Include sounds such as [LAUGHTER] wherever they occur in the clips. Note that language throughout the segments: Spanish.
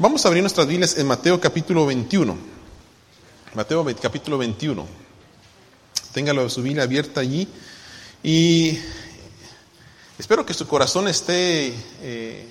Vamos a abrir nuestras Biblias en Mateo capítulo 21. Mateo capítulo 21. Téngalo su Biblia abierta allí. Y espero que su corazón esté eh,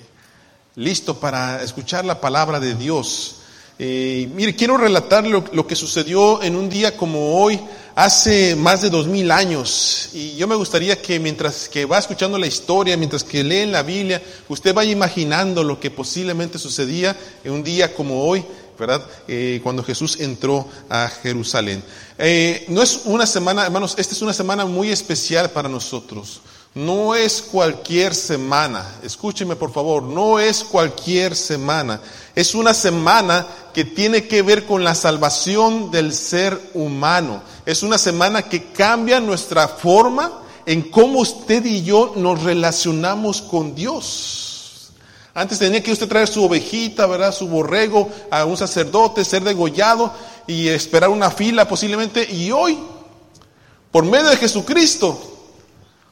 listo para escuchar la palabra de Dios. Eh, mire, quiero relatar lo, lo, que sucedió en un día como hoy, hace más de dos mil años. Y yo me gustaría que mientras que va escuchando la historia, mientras que lee la Biblia, usted vaya imaginando lo que posiblemente sucedía en un día como hoy, ¿verdad? Eh, cuando Jesús entró a Jerusalén. Eh, no es una semana, hermanos, esta es una semana muy especial para nosotros. No es cualquier semana, escúcheme por favor, no es cualquier semana. Es una semana que tiene que ver con la salvación del ser humano. Es una semana que cambia nuestra forma en cómo usted y yo nos relacionamos con Dios. Antes tenía que usted traer su ovejita, ¿verdad? Su borrego a un sacerdote, ser degollado y esperar una fila posiblemente. Y hoy, por medio de Jesucristo,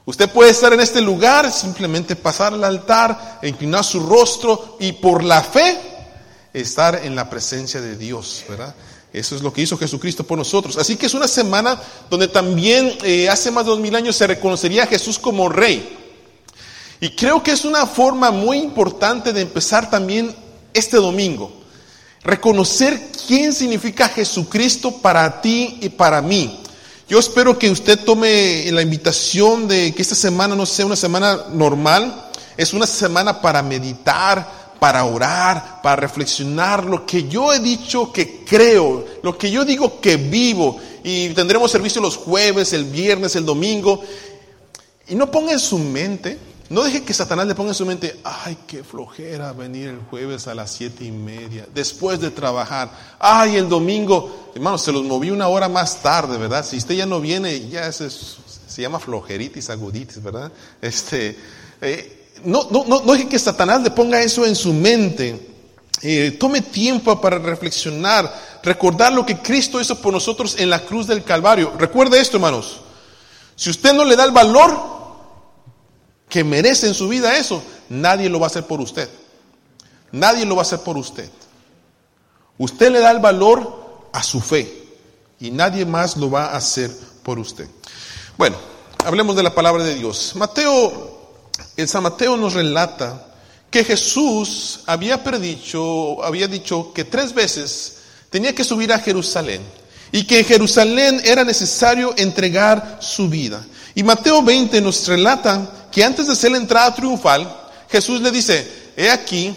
Usted puede estar en este lugar, simplemente pasar al altar, inclinar su rostro y por la fe estar en la presencia de Dios, ¿verdad? Eso es lo que hizo Jesucristo por nosotros. Así que es una semana donde también eh, hace más de dos mil años se reconocería a Jesús como rey. Y creo que es una forma muy importante de empezar también este domingo. Reconocer quién significa Jesucristo para ti y para mí. Yo espero que usted tome la invitación de que esta semana no sea una semana normal, es una semana para meditar, para orar, para reflexionar lo que yo he dicho que creo, lo que yo digo que vivo. Y tendremos servicio los jueves, el viernes, el domingo. Y no ponga en su mente, no deje que Satanás le ponga en su mente, ay, qué flojera venir el jueves a las siete y media, después de trabajar. Ay, el domingo, hermano, se los moví una hora más tarde, ¿verdad? Si usted ya no viene, ya se llama flojeritis aguditis, ¿verdad? Este, eh, no, no, no, que Satanás le ponga eso en su mente. Eh, tome tiempo para reflexionar, recordar lo que Cristo hizo por nosotros en la cruz del Calvario. Recuerde esto, hermanos. Si usted no le da el valor que merece en su vida eso, nadie lo va a hacer por usted. Nadie lo va a hacer por usted. Usted le da el valor a su fe y nadie más lo va a hacer por usted. Bueno, hablemos de la palabra de Dios. Mateo, el San Mateo nos relata que Jesús había predicho, había dicho que tres veces tenía que subir a Jerusalén y que en Jerusalén era necesario entregar su vida. Y Mateo 20 nos relata que antes de hacer la entrada triunfal, Jesús le dice, he aquí,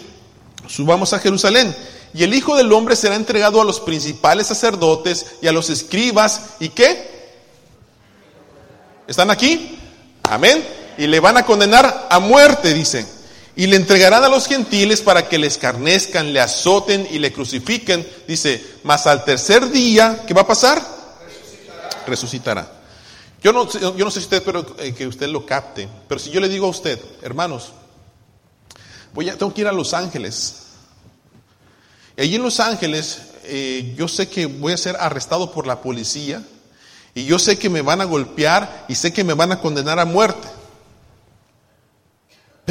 subamos a Jerusalén, y el Hijo del Hombre será entregado a los principales sacerdotes y a los escribas, ¿y qué? ¿Están aquí? Amén. Y le van a condenar a muerte, dice. Y le entregarán a los gentiles para que le escarnezcan, le azoten y le crucifiquen. Dice, mas al tercer día, ¿qué va a pasar? Resucitará. Resucitará. Yo no, yo no sé si usted espero eh, que usted lo capte, pero si yo le digo a usted, hermanos, voy a, tengo que ir a Los Ángeles. Y allí en Los Ángeles, eh, yo sé que voy a ser arrestado por la policía y yo sé que me van a golpear y sé que me van a condenar a muerte.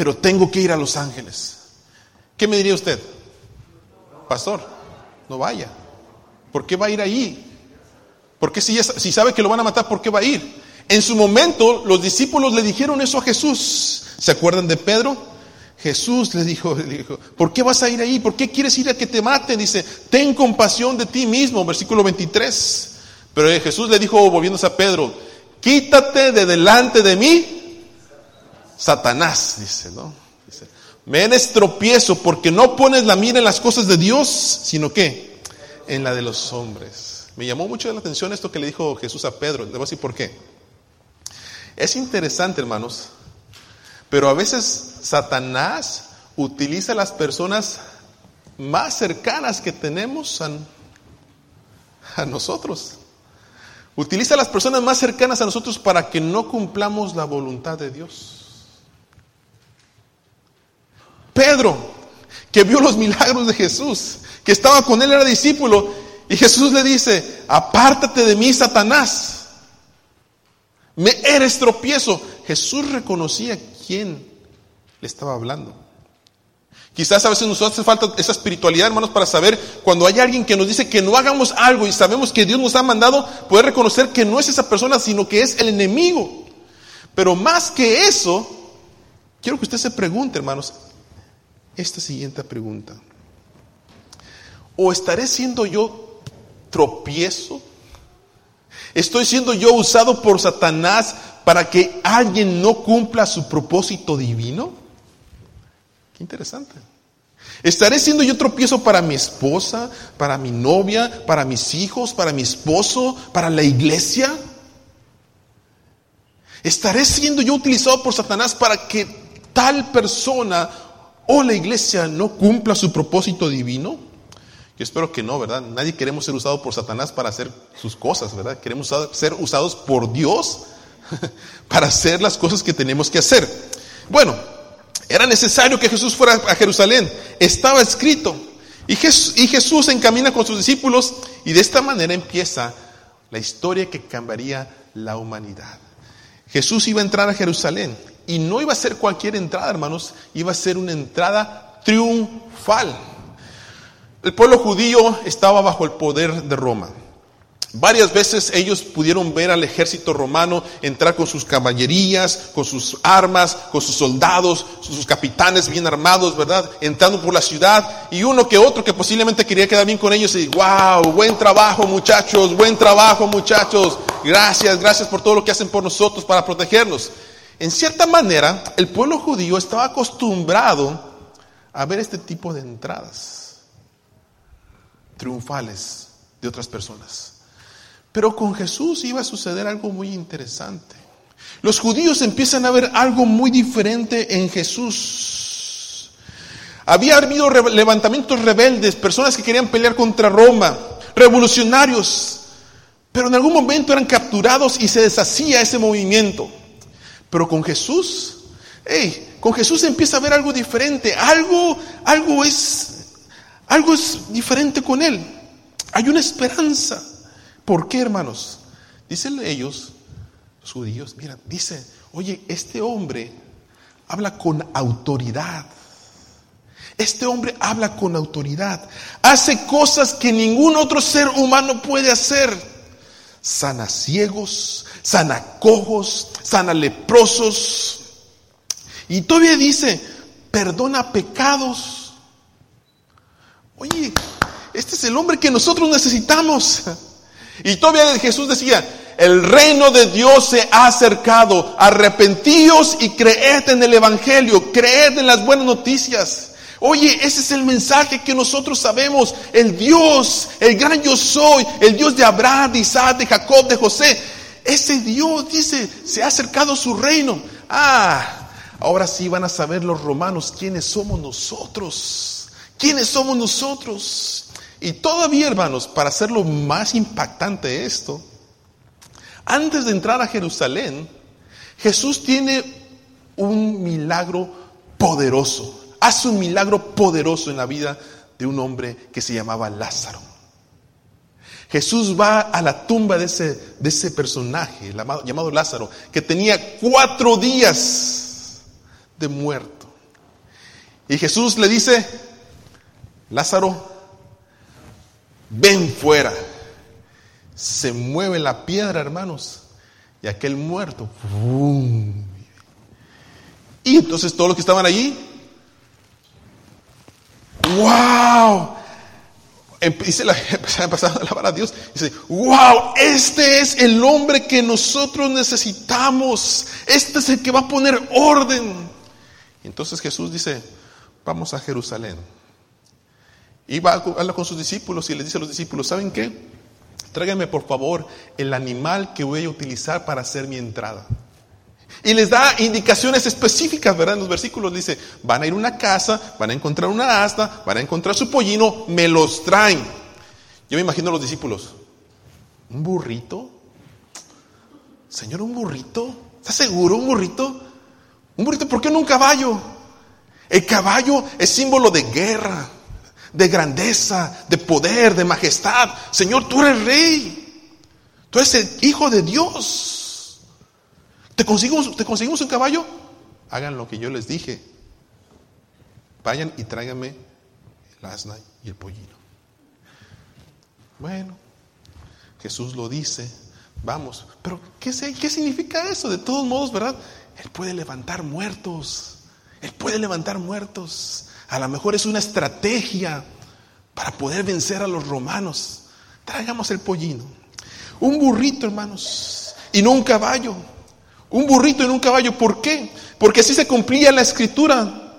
Pero tengo que ir a Los Ángeles. ¿Qué me diría usted? Pastor, no vaya. ¿Por qué va a ir ahí? Porque si, si sabe que lo van a matar, ¿por qué va a ir? En su momento los discípulos le dijeron eso a Jesús. ¿Se acuerdan de Pedro? Jesús le dijo, [LAUGHS] le dijo, ¿por qué vas a ir ahí? ¿Por qué quieres ir a que te maten? Dice, ten compasión de ti mismo, versículo 23. Pero Jesús le dijo, volviéndose a Pedro, quítate de delante de mí, Satanás, dice, ¿no? Dice, me eres tropiezo porque no pones la mira en las cosas de Dios, sino que en la de los hombres. Me llamó mucho la atención esto que le dijo Jesús a Pedro, le voy decir por qué. Es interesante, hermanos, pero a veces Satanás utiliza a las personas más cercanas que tenemos a, a nosotros. Utiliza a las personas más cercanas a nosotros para que no cumplamos la voluntad de Dios. Pedro, que vio los milagros de Jesús, que estaba con él, era discípulo, y Jesús le dice, apártate de mí, Satanás. Me eres tropiezo. Jesús reconocía quién le estaba hablando. Quizás a veces nos hace falta esa espiritualidad, hermanos, para saber cuando hay alguien que nos dice que no hagamos algo y sabemos que Dios nos ha mandado, poder reconocer que no es esa persona, sino que es el enemigo. Pero más que eso, quiero que usted se pregunte, hermanos, esta siguiente pregunta. ¿O estaré siendo yo tropiezo? ¿Estoy siendo yo usado por Satanás para que alguien no cumpla su propósito divino? Qué interesante. ¿Estaré siendo yo tropiezo para mi esposa, para mi novia, para mis hijos, para mi esposo, para la iglesia? ¿Estaré siendo yo utilizado por Satanás para que tal persona o la iglesia no cumpla su propósito divino? Yo espero que no, ¿verdad? Nadie queremos ser usados por Satanás para hacer sus cosas, ¿verdad? Queremos ser usados por Dios [LAUGHS] para hacer las cosas que tenemos que hacer. Bueno, era necesario que Jesús fuera a Jerusalén. Estaba escrito. Y Jesús, y Jesús encamina con sus discípulos y de esta manera empieza la historia que cambiaría la humanidad. Jesús iba a entrar a Jerusalén y no iba a ser cualquier entrada, hermanos, iba a ser una entrada triunfal. El pueblo judío estaba bajo el poder de Roma. Varias veces ellos pudieron ver al ejército romano entrar con sus caballerías, con sus armas, con sus soldados, sus capitanes bien armados, ¿verdad? Entrando por la ciudad y uno que otro que posiblemente quería quedar bien con ellos y, wow, buen trabajo muchachos, buen trabajo muchachos, gracias, gracias por todo lo que hacen por nosotros para protegernos. En cierta manera, el pueblo judío estaba acostumbrado a ver este tipo de entradas triunfales de otras personas. Pero con Jesús iba a suceder algo muy interesante. Los judíos empiezan a ver algo muy diferente en Jesús. Había habido levantamientos rebeldes, personas que querían pelear contra Roma, revolucionarios, pero en algún momento eran capturados y se deshacía ese movimiento. Pero con Jesús, con Jesús empieza a ver algo diferente, algo, algo es, algo es diferente con él. Hay una esperanza. ¿Por qué, hermanos? Dicen ellos, los judíos, mira, dice, oye, este hombre habla con autoridad. Este hombre habla con autoridad. Hace cosas que ningún otro ser humano puede hacer. Sana ciegos, sana cojos, sana leprosos. Y todavía dice, perdona pecados. Oye, este es el hombre que nosotros necesitamos. Y todavía Jesús decía, el reino de Dios se ha acercado, arrepentíos y creed en el Evangelio, creed en las buenas noticias. Oye, ese es el mensaje que nosotros sabemos. El Dios, el gran yo soy, el Dios de Abraham, de Isaac, de Jacob, de José. Ese Dios dice, se ha acercado su reino. Ah, ahora sí van a saber los romanos quiénes somos nosotros. ¿Quiénes somos nosotros? Y todavía, hermanos, para hacerlo más impactante esto, antes de entrar a Jerusalén, Jesús tiene un milagro poderoso. Hace un milagro poderoso en la vida de un hombre que se llamaba Lázaro. Jesús va a la tumba de ese, de ese personaje llamado, Lázaro, que tenía cuatro días de muerto. Y Jesús le dice, Lázaro, ven fuera. Se mueve la piedra, hermanos, y aquel muerto. Y entonces todos los que estaban allí, wow. [LAUGHS] Empieza a pasar a alabar a Dios. Dice, wow, este es el hombre que nosotros necesitamos. Este es el que va a poner orden. Entonces Jesús dice, vamos a Jerusalén. Y va a con sus discípulos y les dice a los discípulos, ¿saben qué? Tráiganme por favor el animal que voy a utilizar para hacer mi entrada. Y les da indicaciones específicas, ¿verdad? En los versículos dice, van a ir a una casa, van a encontrar una asta, van a encontrar su pollino, me los traen. Yo me imagino a los discípulos, ¿un burrito? Señor, ¿un burrito? ¿Estás seguro? ¿Un burrito? ¿Un burrito? ¿Por qué no un caballo? El caballo es símbolo de guerra de grandeza, de poder, de majestad. Señor, tú eres rey. Tú eres el hijo de Dios. ¿Te conseguimos, ¿Te conseguimos un caballo? Hagan lo que yo les dije. vayan y tráiganme el asna y el pollino. Bueno, Jesús lo dice, vamos, pero ¿qué, ¿qué significa eso? De todos modos, ¿verdad? Él puede levantar muertos, Él puede levantar muertos. A lo mejor es una estrategia para poder vencer a los romanos. Traigamos el pollino. Un burrito, hermanos, y no un caballo. Un burrito no un caballo. ¿Por qué? Porque así se cumplía la escritura.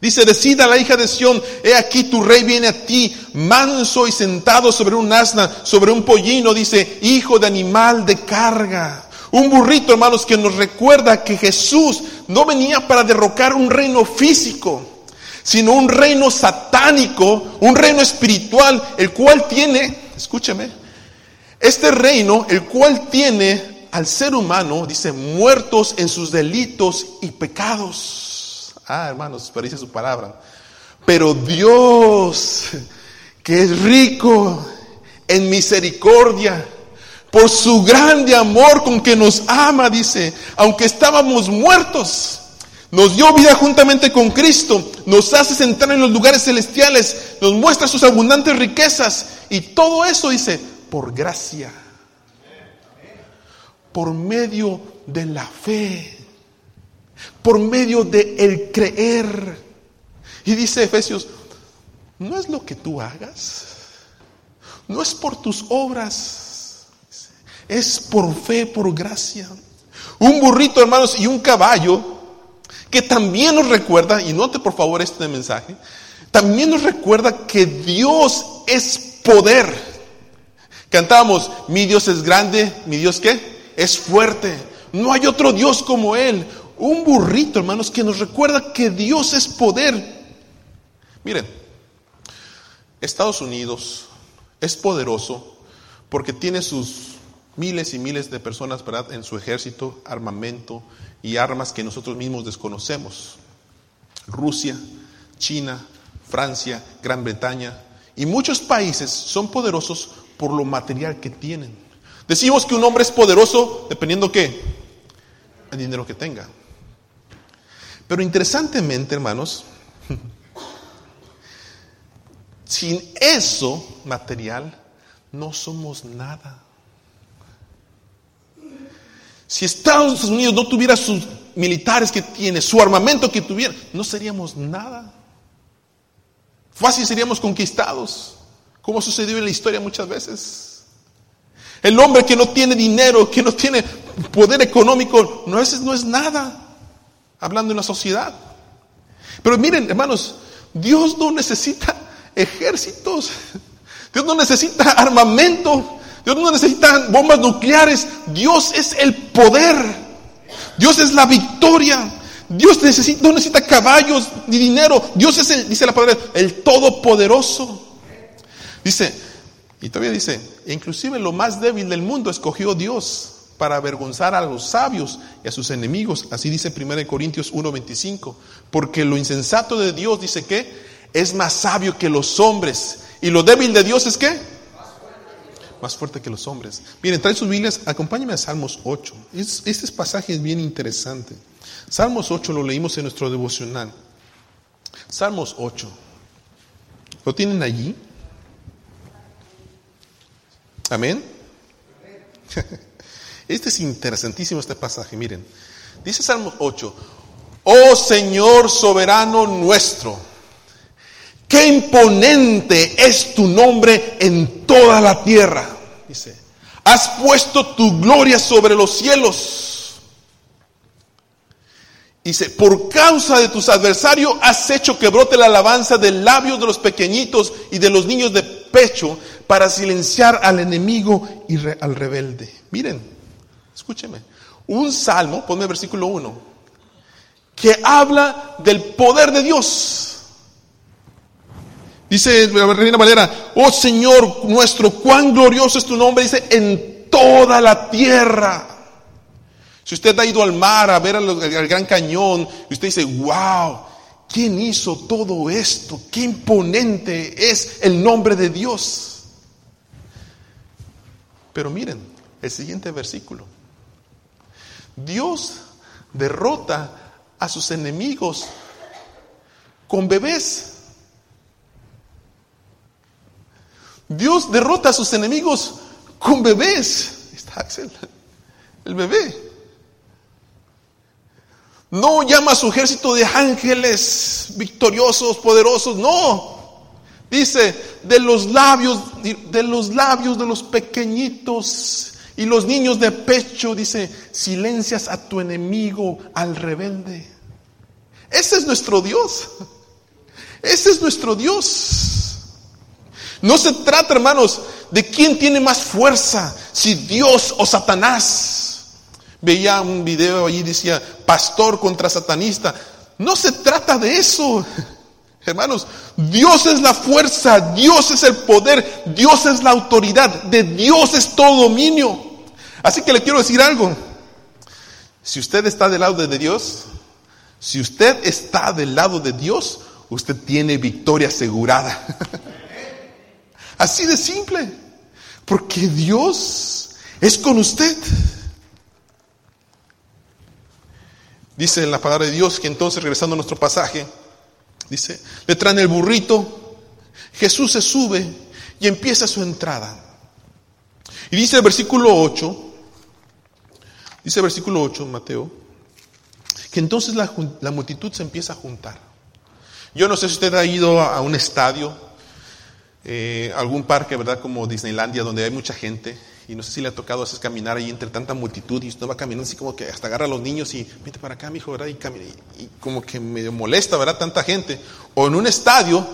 Dice, decida la hija de Sión, he aquí tu rey viene a ti, manso y sentado sobre un asna, sobre un pollino, dice, hijo de animal de carga. Un burrito, hermanos, que nos recuerda que Jesús no venía para derrocar un reino físico, sino un reino satánico, un reino espiritual, el cual tiene, escúcheme, este reino, el cual tiene al ser humano, dice, muertos en sus delitos y pecados. Ah, hermanos, pero dice su palabra. Pero Dios, que es rico en misericordia, por su grande amor con que nos ama, dice, aunque estábamos muertos, nos dio vida juntamente con Cristo, nos hace sentar en los lugares celestiales, nos muestra sus abundantes riquezas y todo eso, dice, por gracia, por medio de la fe, por medio de el creer. Y dice Efesios, no es lo que tú hagas, no es por tus obras, es por fe, por gracia. Un burrito, hermanos, y un caballo que también nos recuerda, y note por favor este mensaje, también nos recuerda que Dios es poder. Cantábamos, mi Dios es grande, mi Dios qué? Es fuerte. No hay otro Dios como Él. Un burrito, hermanos, que nos recuerda que Dios es poder. Miren, Estados Unidos es poderoso porque tiene sus miles y miles de personas en su ejército, armamento y armas que nosotros mismos desconocemos. Rusia, China, Francia, Gran Bretaña y muchos países son poderosos por lo material que tienen. Decimos que un hombre es poderoso dependiendo qué, el dinero que tenga. Pero interesantemente, hermanos, [LAUGHS] sin eso material no somos nada. Si Estados Unidos no tuviera sus militares que tiene, su armamento que tuviera, no seríamos nada. Fácil seríamos conquistados como sucedió en la historia muchas veces. El hombre que no tiene dinero, que no tiene poder económico, no es, no es nada, hablando en la sociedad. Pero miren, hermanos, Dios no necesita ejércitos, Dios no necesita armamento, Dios no necesita bombas nucleares, Dios es el poder, Dios es la victoria. Dios necesita, no necesita caballos ni dinero. Dios es el, dice la palabra, el todopoderoso. Dice, y todavía dice, inclusive lo más débil del mundo escogió Dios para avergonzar a los sabios y a sus enemigos. Así dice 1 Corintios 1:25. Porque lo insensato de Dios dice que es más sabio que los hombres. Y lo débil de Dios es qué? Más fuerte que los hombres. Miren, traen sus Biblias, acompáñenme a Salmos 8. este pasaje es bien interesante. Salmos 8 lo leímos en nuestro devocional. Salmos 8. ¿Lo tienen allí? Amén. [LAUGHS] Este es interesantísimo este pasaje, miren. Dice Salmo 8, oh Señor soberano nuestro, qué imponente es tu nombre en toda la tierra. Dice, has puesto tu gloria sobre los cielos. Dice, por causa de tus adversarios has hecho que brote la alabanza del labio de los pequeñitos y de los niños de pecho para silenciar al enemigo y al rebelde. Miren, escúcheme, un salmo, ponme versículo 1, que habla del poder de Dios. Dice la Reina Valera, oh Señor nuestro, cuán glorioso es tu nombre, dice, en toda la tierra. Si usted ha ido al mar a ver al, gran cañón, y usted dice, wow, ¿quién hizo todo esto? Qué imponente es el nombre de Dios. Pero miren el siguiente versículo. Dios derrota a sus enemigos con bebés. Dios derrota a sus enemigos con bebés. Está Axel, el bebé. No llama a su ejército de ángeles victoriosos, poderosos, no. Dice, de los labios, de los labios de los pequeñitos y los niños de pecho, dice, silencias a tu enemigo, al rebelde. Ese es nuestro Dios. Ese es nuestro Dios. No se trata, hermanos, de quién tiene más fuerza, si Dios o Satanás. Veía un video allí, decía, pastor contra satanista. No se trata de eso. [LAUGHS] Hermanos, Dios es la fuerza, Dios es el poder, Dios es la autoridad, de Dios es todo dominio. Así que le quiero decir algo. Si usted está del lado de Dios, si usted está del lado de Dios, usted tiene victoria asegurada. [LAUGHS] Así de simple. Porque Dios es con usted. Dice en la palabra de Dios que entonces, regresando a nuestro pasaje, dice, le traen el burrito, Jesús se sube y empieza su entrada. Y dice el versículo 8, dice el versículo 8, Mateo, que entonces la, multitud se empieza a juntar. Yo no sé si usted ha ido a un estadio, eh, algún parque, ¿verdad? Como Disneylandia, donde hay mucha gente. Y no sé si le ha tocado a caminar ahí entre tanta multitud y usted va caminando así como que hasta agarra a los niños y vete para acá, mi hijo, ¿verdad? Y, y, como que me molesta, ¿verdad? Tanta gente. O en un estadio,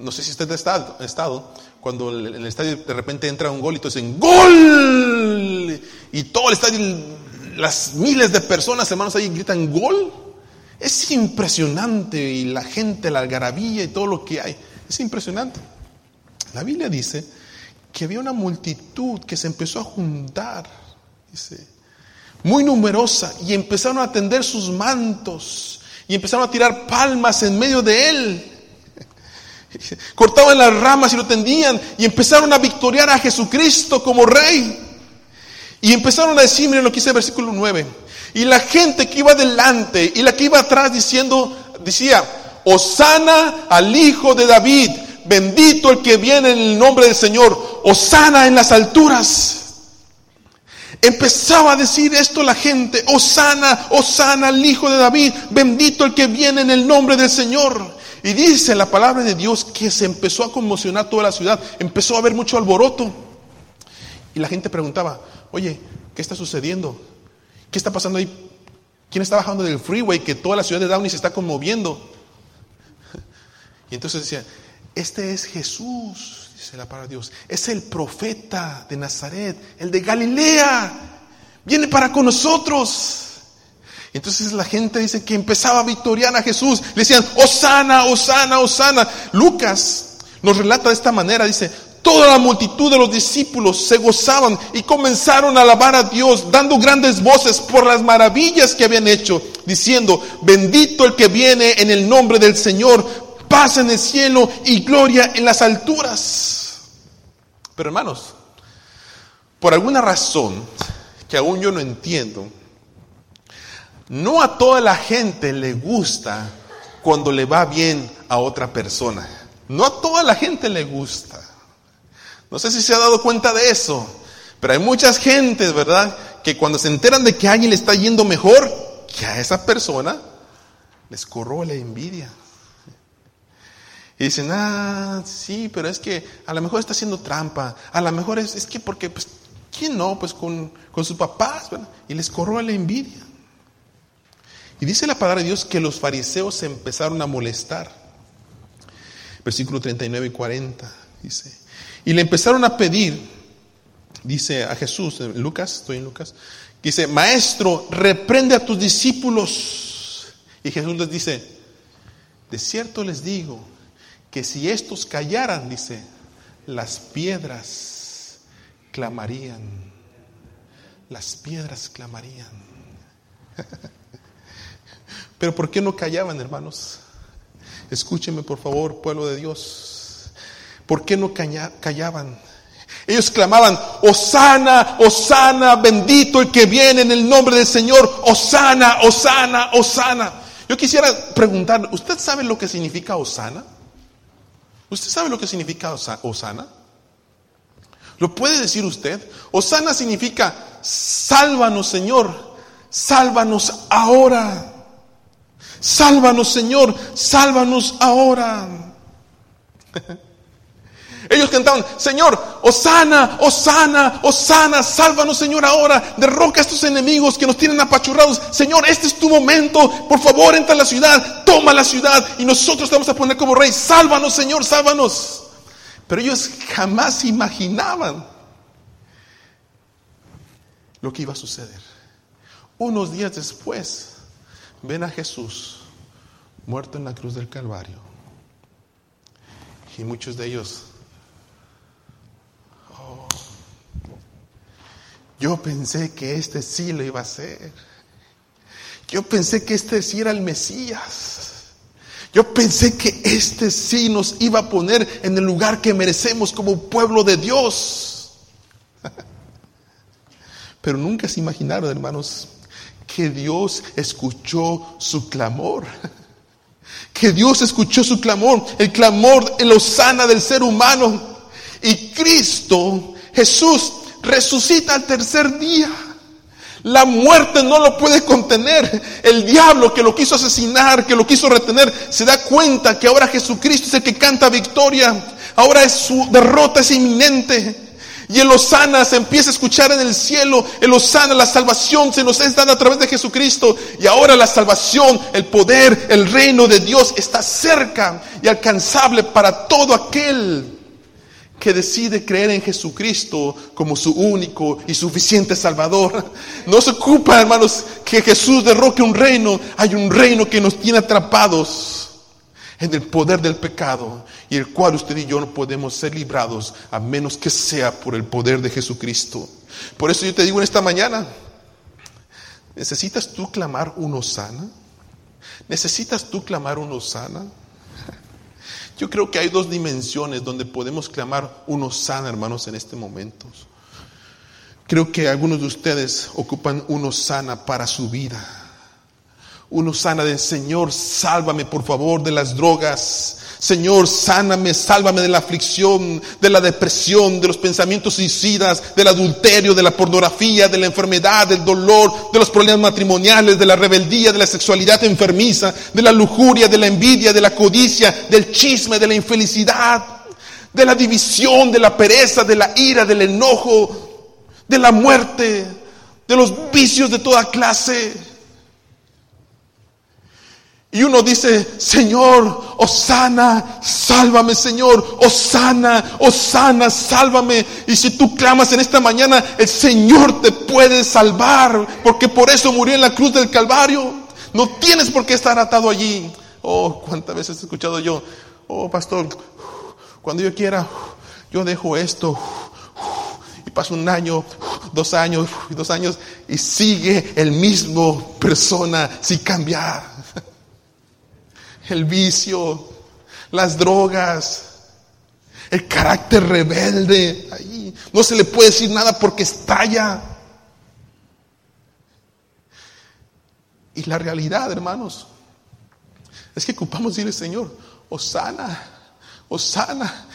no sé si usted ha estado, estado cuando en el estadio de repente entra un gol y todos dicen ¡Gol! Y todo el estadio, las miles de personas, hermanos, ahí gritan ¡Gol! Es impresionante y la gente, la algarabía y todo lo que hay. Es impresionante. La Biblia dice que había una multitud que se empezó a juntar, dice, muy numerosa, y empezaron a tender sus mantos, y empezaron a tirar palmas en medio de él. [LAUGHS] Cortaban las ramas y lo tendían, y empezaron a victoriar a Jesucristo como rey. Y empezaron a decir, miren lo que dice el versículo 9, y la gente que iba delante y la que iba atrás diciendo, decía, Osana al hijo de David, bendito el que viene en el nombre del Señor, Osana en las alturas. Empezaba a decir esto la gente, Osana, Osana al hijo de David, bendito el que viene en el nombre del Señor. Y dice la palabra de Dios que se empezó a conmocionar toda la ciudad, empezó a haber mucho alboroto. Y la gente preguntaba, oye, ¿qué está sucediendo? ¿Qué está pasando ahí? ¿Quién está bajando del freeway que toda la ciudad de Downey se está conmoviendo? [LAUGHS] Y entonces decía, este es Jesús, dice la palabra Dios. Es el profeta de Nazaret, el de Galilea. Viene para con nosotros. Entonces la gente dice que empezaba a victoriar a Jesús. Le decían, Osana, Osana, Osana. Lucas nos relata de esta manera, dice, toda la multitud de los discípulos se gozaban y comenzaron a alabar a Dios, dando grandes voces por las maravillas que habían hecho, diciendo, bendito el que viene en el nombre del Señor, paz en el cielo y gloria en las alturas. Pero hermanos, por alguna razón que aún yo no entiendo, no a toda la gente le gusta cuando le va bien a otra persona. No a toda la gente le gusta. No sé si se ha dado cuenta de eso, pero hay muchas gentes, ¿verdad? Que cuando se enteran de que alguien le está yendo mejor que a esa persona, les corroe la envidia. Y dicen, ah, sí, pero es que a lo mejor está haciendo trampa. A lo mejor es, es que porque, pues, ¿quién no? Pues con, con sus papás, ¿verdad? Y les corroa la envidia. Y dice la palabra de Dios que los fariseos se empezaron a molestar. Versículo 39 y 40, dice. Y le empezaron a pedir, dice a Jesús, en Lucas, estoy en Lucas, dice, maestro, reprende a tus discípulos. Y Jesús les dice, de cierto les digo que si estos callaran, dice, las piedras clamarían. Las piedras clamarían. [LAUGHS] Pero ¿por qué no callaban, hermanos? Escúchenme, por favor, pueblo de Dios. ¿Por qué no callaban? Ellos clamaban, Osana, Osana, bendito el que viene en el nombre del Señor, Osana, Osana, Osana. Yo quisiera preguntar, ¿usted sabe lo que significa Osana? ¿Usted sabe lo que significa Osana? ¿Lo puede decir usted? Osana significa, sálvanos Señor, sálvanos ahora. Sálvanos Señor, sálvanos ahora. [LAUGHS] Ellos cantaban, Señor, Osana, Osana, Osana, sálvanos Señor ahora, derroca a estos enemigos que nos tienen apachurrados. Señor, este es tu momento, por favor entra a la ciudad, toma la ciudad y nosotros te vamos a poner como rey. Sálvanos Señor, sálvanos. Pero ellos jamás imaginaban lo que iba a suceder. Unos días después, ven a Jesús muerto en la cruz del Calvario. Y muchos de ellos Yo pensé que este sí lo iba a hacer. Yo pensé que este sí era el Mesías. Yo pensé que este sí nos iba a poner en el lugar que merecemos como pueblo de Dios. [LAUGHS] Pero nunca se imaginaron, hermanos, que Dios escuchó su clamor. [LAUGHS] Que Dios escuchó su clamor, el clamor, el osana del ser humano. Y Cristo, Jesús, resucita al tercer día. La muerte no lo puede contener. El diablo que lo quiso asesinar, que lo quiso retener, se da cuenta que ahora Jesucristo es el que canta victoria. Ahora es su derrota es inminente. Y el Osana se empieza a escuchar en el cielo. El Osana, la salvación se nos es dada a través de Jesucristo. Y ahora la salvación, el poder, el reino de Dios está cerca y alcanzable para todo aquel que decide creer en Jesucristo como su único y suficiente Salvador. No se ocupa, hermanos, que Jesús derroque un reino. Hay un reino que nos tiene atrapados en el poder del pecado y el cual usted y yo no podemos ser librados a menos que sea por el poder de Jesucristo. Por eso yo te digo en esta mañana, ¿necesitas tú clamar uno sana? ¿Necesitas tú clamar uno sana? Yo creo que hay dos dimensiones donde podemos clamar uno sana, hermanos, en este momento. Creo que algunos de ustedes ocupan uno sana para su vida. Uno sana de Señor, sálvame por favor de las drogas. Señor, sáname, sálvame de la aflicción, de la depresión, de los pensamientos suicidas, del adulterio, de la pornografía, de la enfermedad, del dolor, de los problemas matrimoniales, de la rebeldía, de la sexualidad enfermiza, de la lujuria, de la envidia, de la codicia, del chisme, de la infelicidad, de la división, de la pereza, de la ira, del enojo, de la muerte, de los vicios de toda clase. Y uno dice, Señor, Osana, sálvame, Señor, Osana, Osana, sálvame. Y si tú clamas en esta mañana, el Señor te puede salvar, porque por eso murió en la cruz del Calvario. No tienes por qué estar atado allí. Oh, cuántas veces he escuchado yo, oh, pastor, cuando yo quiera, yo dejo esto. Y pasa un año, dos años, dos años, y sigue el mismo persona sin cambiar el vicio, las drogas, el carácter rebelde. Ahí no se le puede decir nada porque estalla. Y la realidad, hermanos, es que ocupamos decirle, Señor, Osana, Osana,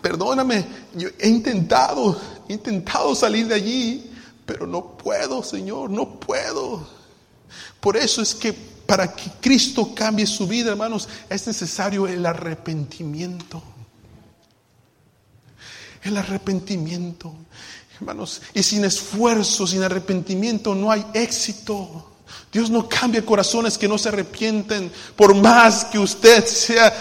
perdóname, yo he intentado, he intentado salir de allí, pero no puedo, Señor, no puedo. Por eso es que para que Cristo cambie su vida, hermanos, es necesario el arrepentimiento. El arrepentimiento. Hermanos, y sin esfuerzo, sin arrepentimiento no hay éxito. Dios no cambia corazones que no se arrepienten, por más que usted sea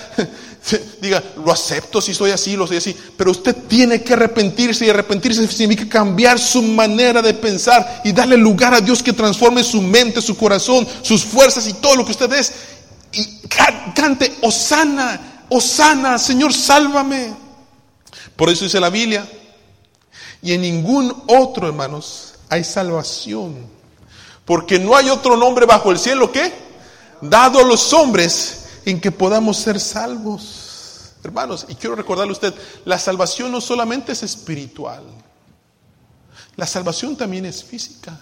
diga, lo acepto si soy así, lo soy así, pero usted tiene que arrepentirse y arrepentirse significa cambiar su manera de pensar y darle lugar a Dios que transforme su mente, su corazón, sus fuerzas y todo lo que usted es. Y cante, Osana, Osana, Señor, sálvame. Por eso dice la Biblia, y en ningún otro, hermanos, hay salvación, porque no hay otro nombre bajo el cielo que, dado a los hombres, en que podamos ser salvos. Hermanos, y quiero recordarle a usted, la salvación no solamente es espiritual, la salvación también es física.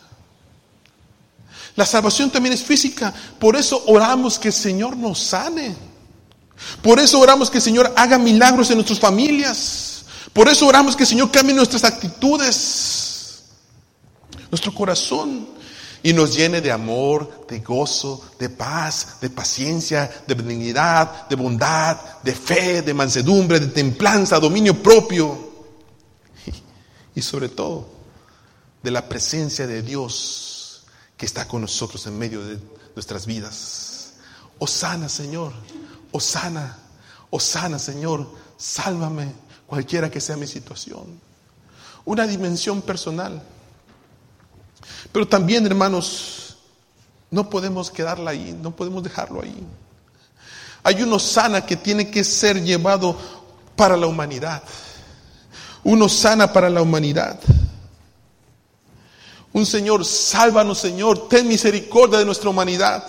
La salvación también es física. Por eso oramos que el Señor nos sane. Por eso oramos que el Señor haga milagros en nuestras familias. Por eso oramos que el Señor cambie nuestras actitudes, nuestro corazón y nos llene de amor, de gozo, de paz, de paciencia, de benignidad, de bondad, de fe, de mansedumbre, de templanza, dominio propio [LAUGHS] y sobre todo de la presencia de Dios que está con nosotros en medio de nuestras vidas. Osana, Señor, Osana, Osana, Señor, sálvame cualquiera que sea mi situación. Una dimensión personal. Pero también, hermanos, no podemos quedarla ahí, no podemos dejarlo ahí. Hay uno sana que tiene que ser llevado para la humanidad. Uno sana para la humanidad. Un Señor, sálvanos Señor, ten misericordia de nuestra humanidad.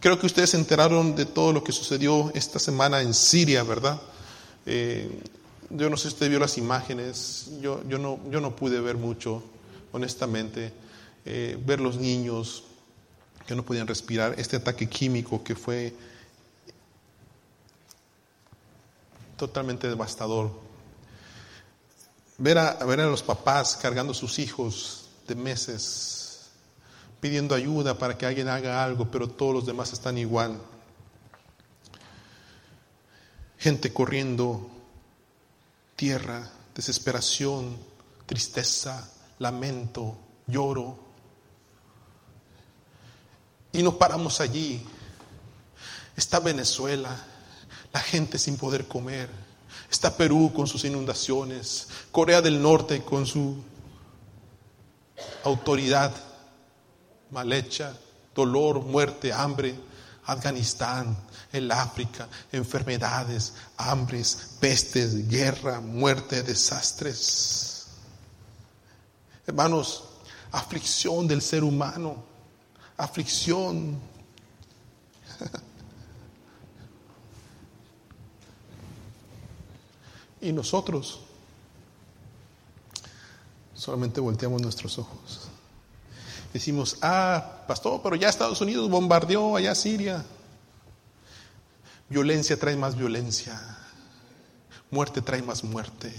Creo que ustedes se enteraron de todo lo que sucedió esta semana en Siria, ¿verdad? Eh, yo no sé si usted vio las imágenes, yo, yo, no, yo no pude ver mucho, honestamente, eh, ver los niños que no podían respirar, este ataque químico que fue totalmente devastador. Ver a, ver a los papás cargando a sus hijos de meses, pidiendo ayuda para que alguien haga algo, pero todos los demás están igual. Gente corriendo, tierra, desesperación, tristeza, lamento, lloro. Y no paramos allí. Está Venezuela, la gente sin poder comer. Está Perú con sus inundaciones. Corea del Norte con su autoridad mal hecha, dolor, muerte, hambre. Afganistán, el África, enfermedades, hambres, pestes, guerra, muerte, desastres. Hermanos, aflicción del ser humano, aflicción. [LAUGHS] y nosotros solamente volteamos nuestros ojos. Decimos, ah, pastor, pero ya Estados Unidos bombardeó allá Siria. Violencia trae más violencia. Muerte trae más muerte.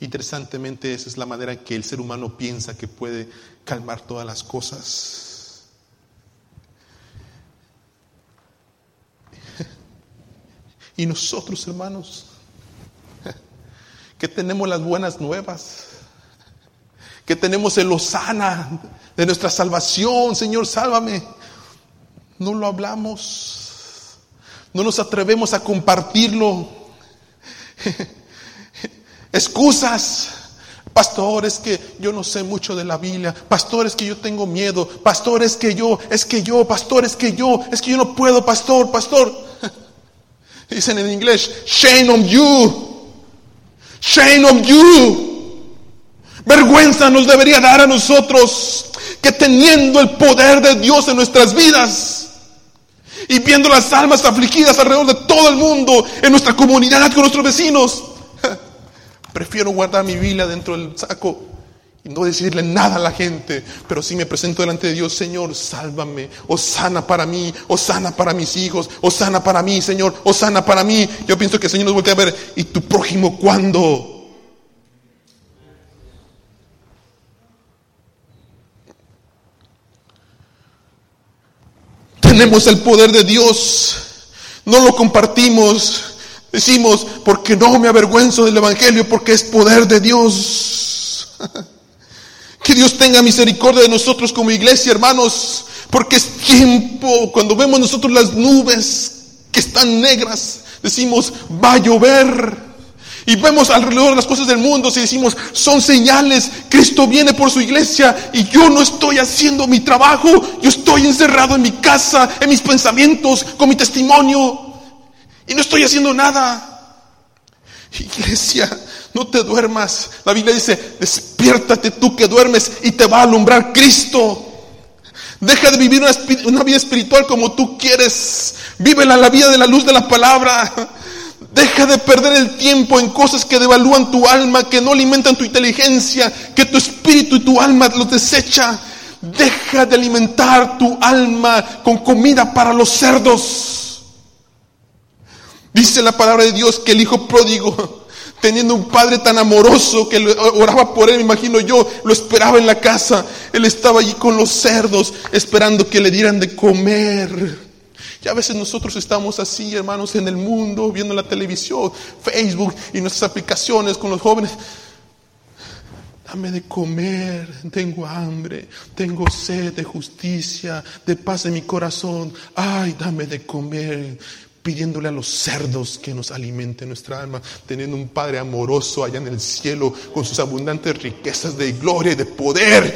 Interesantemente, esa es la manera en que el ser humano piensa que puede calmar todas las cosas. [LAUGHS] Y nosotros, hermanos, que tenemos las buenas nuevas, que tenemos el Osana de nuestra salvación, Señor, sálvame. No lo hablamos, no nos atrevemos a compartirlo. [LAUGHS] Excusas. Pastor, es que yo no sé mucho de la Biblia. Pastor, es que yo tengo miedo. Pastor, es que yo, es que yo, pastor, es que yo, es que yo no puedo, pastor, pastor. [LAUGHS] Dicen en inglés, shame on you. Shame on you. Vergüenza nos debería dar a nosotros que teniendo el poder de Dios en nuestras vidas y viendo las almas afligidas alrededor de todo el mundo, en nuestra comunidad, con nuestros vecinos, Prefiero guardar mi Biblia dentro del saco y no decirle nada a la gente, pero si me presento delante de Dios, Señor, sálvame, o sana para mí, o sana para mis hijos, o sana para mí, Señor, o sana para mí. Yo pienso que el Señor nos voltea a ver, ¿y tu prójimo cuándo? Tenemos el poder de Dios, no lo compartimos, Decimos, porque no me avergüenzo del Evangelio, porque es poder de Dios. [LAUGHS] Que Dios tenga misericordia de nosotros como iglesia, hermanos, porque es tiempo, cuando vemos nosotros las nubes que están negras, decimos, va a llover. Y vemos alrededor las cosas del mundo y decimos, son señales, Cristo viene por su iglesia y yo no estoy haciendo mi trabajo, yo estoy encerrado en mi casa, en mis pensamientos, con mi testimonio. Y no estoy haciendo nada. Iglesia, no te duermas. La Biblia dice, despiértate tú que duermes y te va a alumbrar Cristo. Deja de vivir una, vida espiritual como tú quieres. Vive la vida de la luz de la palabra. Deja de perder el tiempo en cosas que devalúan tu alma, que no alimentan tu inteligencia, que tu espíritu y tu alma los desecha. Deja de alimentar tu alma con comida para los cerdos. Dice la palabra de Dios que el hijo pródigo, teniendo un padre tan amoroso que oraba por él, me imagino yo, lo esperaba en la casa. Él estaba allí con los cerdos, esperando que le dieran de comer. Y a veces nosotros estamos así, hermanos, en el mundo, viendo la televisión, Facebook y nuestras aplicaciones con los jóvenes. Dame de comer, tengo hambre, tengo sed de justicia, de paz en mi corazón. Ay, dame de comer, pidiéndole a los cerdos que nos alimente nuestra alma, teniendo un Padre amoroso allá en el cielo con sus abundantes riquezas de gloria y de poder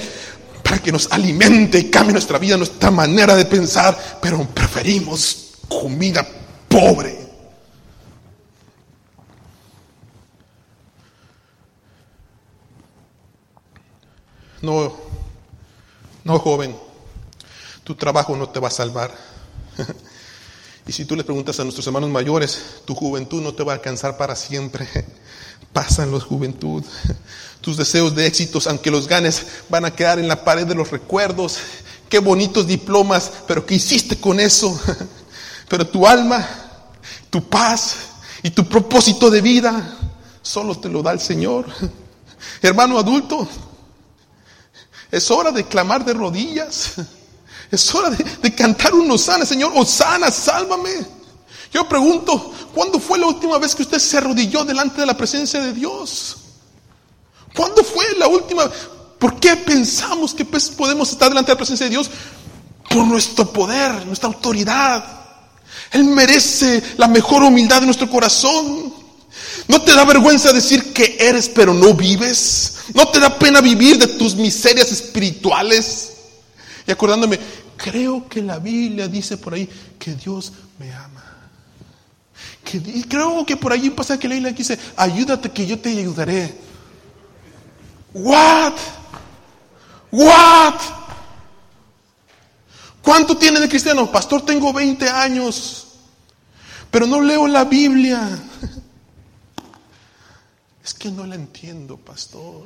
para que nos alimente y cambie nuestra vida, nuestra manera de pensar, pero preferimos comida pobre. No, no joven, tu trabajo no te va a salvar. [LAUGHS] Y si tú le preguntas a nuestros hermanos mayores, tu juventud no te va a alcanzar para siempre. [LAUGHS] Pasan los juventud. Tus deseos de éxitos, aunque los ganes, van a quedar en la pared de los recuerdos. Qué bonitos diplomas, pero ¿qué hiciste con eso? [LAUGHS] Pero tu alma, tu paz y tu propósito de vida, solo te lo da el Señor. [LAUGHS] Hermano adulto, es hora de clamar de rodillas. Es hora de, cantar un Osana, Señor. Osana, sálvame. Yo pregunto, ¿cuándo fue la última vez que usted se arrodilló delante de la presencia de Dios? ¿Cuándo fue la última? ¿Por qué pensamos que pues podemos estar delante de la presencia de Dios? Por nuestro poder, nuestra autoridad. Él merece la mejor humildad de nuestro corazón. ¿No te da vergüenza decir que eres pero no vives? ¿No te da pena vivir de tus miserias espirituales? Y acordándome, creo que la Biblia dice por ahí que Dios me ama. Que, creo que por allí pasa que la Biblia dice, ayúdate que yo te ayudaré. What? What? ¿Cuánto tiene de cristiano? Pastor, tengo 20 años, pero no leo la Biblia. [LAUGHS] Es que no la entiendo, pastor.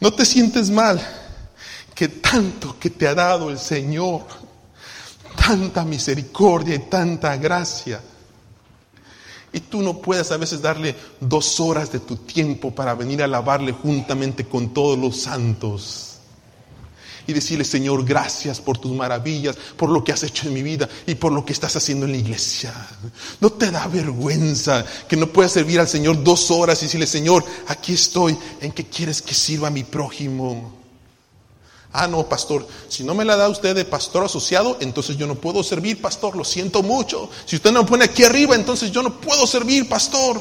No te sientes mal que tanto que te ha dado el Señor, tanta misericordia y tanta gracia. Y tú no puedes a veces darle dos horas de tu tiempo para venir a alabarle juntamente con todos los santos y decirle, Señor, gracias por tus maravillas, por lo que has hecho en mi vida y por lo que estás haciendo en la iglesia. No te da vergüenza que no puedas servir al Señor dos horas y decirle, Señor, aquí estoy, ¿en qué quieres que sirva a mi prójimo? Ah, no, pastor, si no me la da usted de pastor asociado, entonces yo no puedo servir, pastor, lo siento mucho. Si usted no me pone aquí arriba, entonces yo no puedo servir, pastor.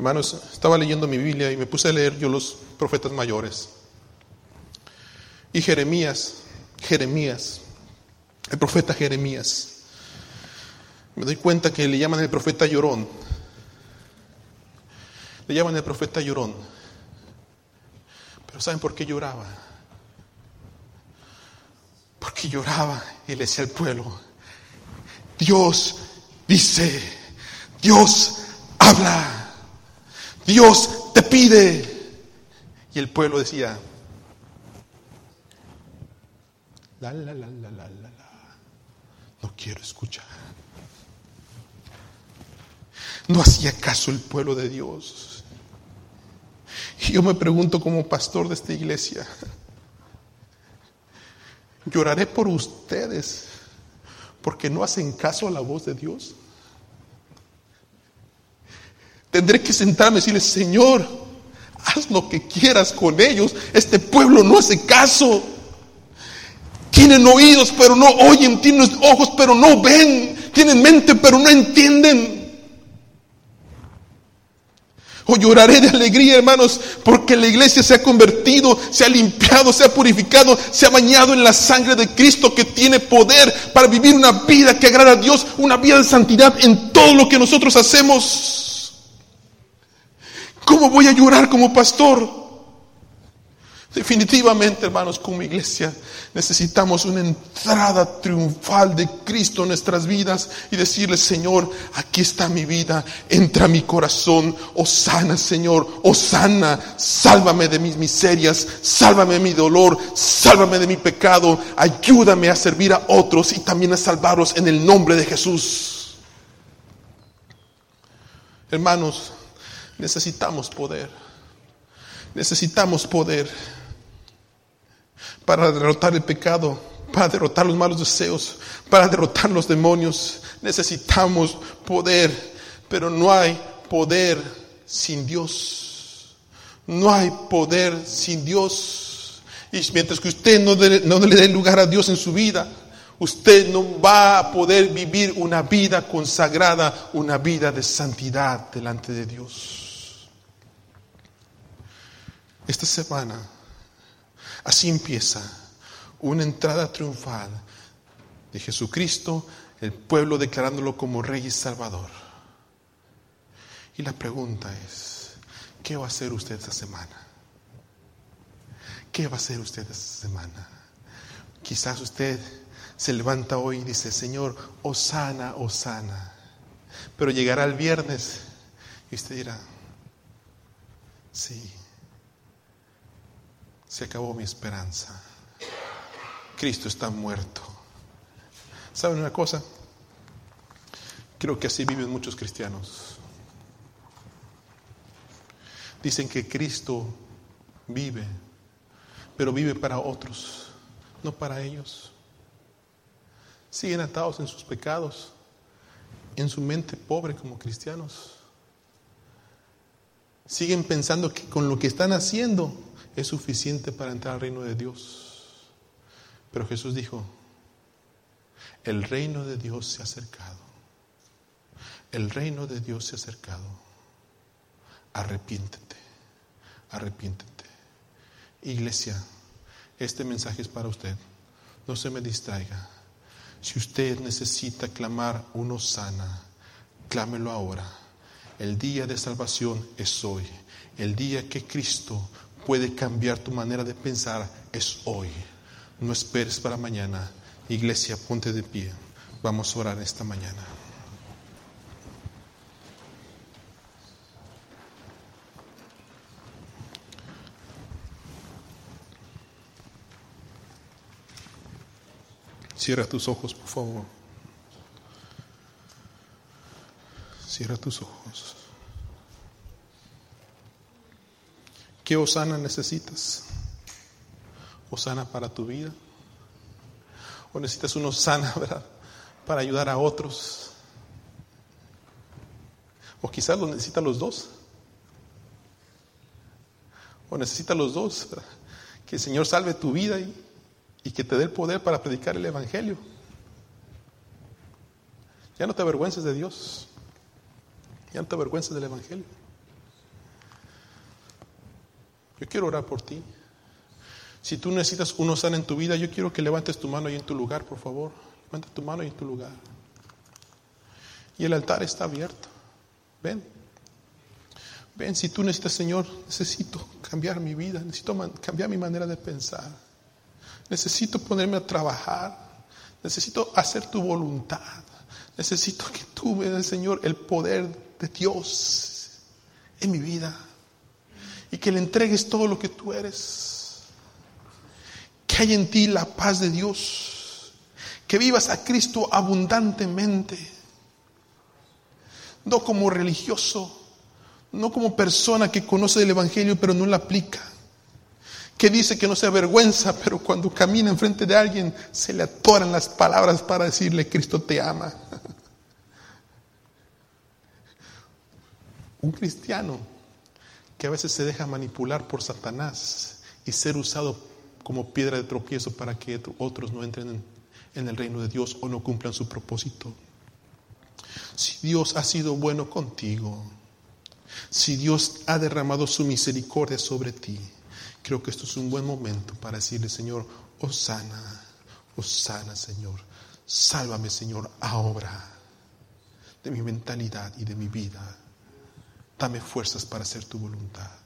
Hermanos, estaba leyendo mi Biblia y me puse a leer yo los profetas mayores. Y Jeremías, Jeremías, el profeta Jeremías. Me doy cuenta que le llaman el profeta llorón. Le llaman el profeta llorón. Pero ¿saben por qué lloraba? Porque lloraba y le decía al pueblo, Dios dice, Dios habla. Dios te pide. Y el pueblo decía, la, la, la, la, la, la, no quiero escuchar. No hacía caso el pueblo de Dios. Y yo me pregunto como pastor de esta iglesia, lloraré por ustedes porque no hacen caso a la voz de Dios. Tendré que sentarme y decirle, Señor, haz lo que quieras con ellos. Este pueblo no hace caso. Tienen oídos pero no oyen, tienen ojos pero no ven, tienen mente pero no entienden. O lloraré de alegría, hermanos, porque la iglesia se ha convertido, se ha limpiado, se ha purificado, se ha bañado en la sangre de Cristo que tiene poder para vivir una vida que agrada a Dios, una vida de santidad en todo lo que nosotros hacemos. ¿Cómo voy a llorar como pastor? Definitivamente, hermanos, como iglesia, necesitamos una entrada triunfal de Cristo en nuestras vidas y decirle, Señor, aquí está mi vida, entra a mi corazón, oh sana, Señor, oh sana, sálvame de mis miserias, sálvame de mi dolor, sálvame de mi pecado, ayúdame a servir a otros y también a salvarlos en el nombre de Jesús. Hermanos, necesitamos poder, necesitamos poder para derrotar el pecado, para derrotar los malos deseos, para derrotar los demonios. Necesitamos poder, pero no hay poder sin Dios. No hay poder sin Dios. Y mientras que usted no, no le dé lugar a Dios en su vida, usted no va a poder vivir una vida consagrada, una vida de santidad delante de Dios. Esta semana Así empieza una entrada triunfal de Jesucristo, el pueblo declarándolo como Rey y Salvador. Y la pregunta es, ¿qué va a hacer usted esta semana? ¿Qué va a hacer usted esta semana? Quizás usted se levanta hoy y dice, Señor, Osana, Osana. Pero llegará el viernes y usted dirá, sí, se acabó mi esperanza. Cristo está muerto. ¿Saben una cosa? Creo que así viven muchos cristianos. Dicen que Cristo vive, pero vive para otros, no para ellos. Siguen atados en sus pecados, en su mente pobre como cristianos. Siguen pensando que con lo que están haciendo es suficiente para entrar al reino de Dios. Pero Jesús dijo, el reino de Dios se ha acercado. El reino de Dios se ha acercado. Arrepiéntete, arrepiéntete. Iglesia, este mensaje es para usted. No se me distraiga. Si usted necesita clamar uno sana, clámelo ahora. El día de salvación es hoy. El día que Cristo puede cambiar tu manera de pensar es hoy. No esperes para mañana. Iglesia, ponte de pie. Vamos a orar esta mañana. Cierra tus ojos, por favor. Cierra tus ojos. ¿Qué Osana necesitas? ¿Osana para tu vida? ¿O necesitas un Osana [LAUGHS] para ayudar a otros? ¿O quizás lo necesitan los dos? ¿O necesitas los dos? Que el Señor salve tu vida y, y que te dé el poder para predicar el Evangelio. Ya no te avergüences de Dios. Ya no te avergüences del Evangelio. Yo quiero orar por ti. Si tú necesitas uno sana en tu vida, yo quiero que levantes tu mano ahí en tu lugar, por favor. Levanta tu mano ahí en tu lugar. Y el altar está abierto. Ven. Ven, si tú necesitas, Señor, necesito cambiar mi vida, necesito cambiar mi manera de pensar. Necesito ponerme a trabajar. Necesito hacer tu voluntad. Necesito que tú des, Señor, el poder de Dios en mi vida y que le entregues todo lo que tú eres. Que hay en ti la paz de Dios. Que vivas a Cristo abundantemente. No como religioso, no como persona que conoce el Evangelio pero no lo aplica. Que dice que no se avergüenza, pero cuando camina enfrente de alguien se le atoran las palabras para decirle Cristo te ama. [LAUGHS] Un cristiano que a veces se deja manipular por Satanás y ser usado como piedra de tropiezo para que otros no entren en, el reino de Dios o no cumplan su propósito. Si Dios ha sido bueno contigo, si Dios ha derramado su misericordia sobre ti, creo que esto es un buen momento para decirle, Señor, oh sana, oh sana, Señor, sálvame, Señor, ahora de mi mentalidad y de mi vida. Dame fuerzas para hacer tu voluntad.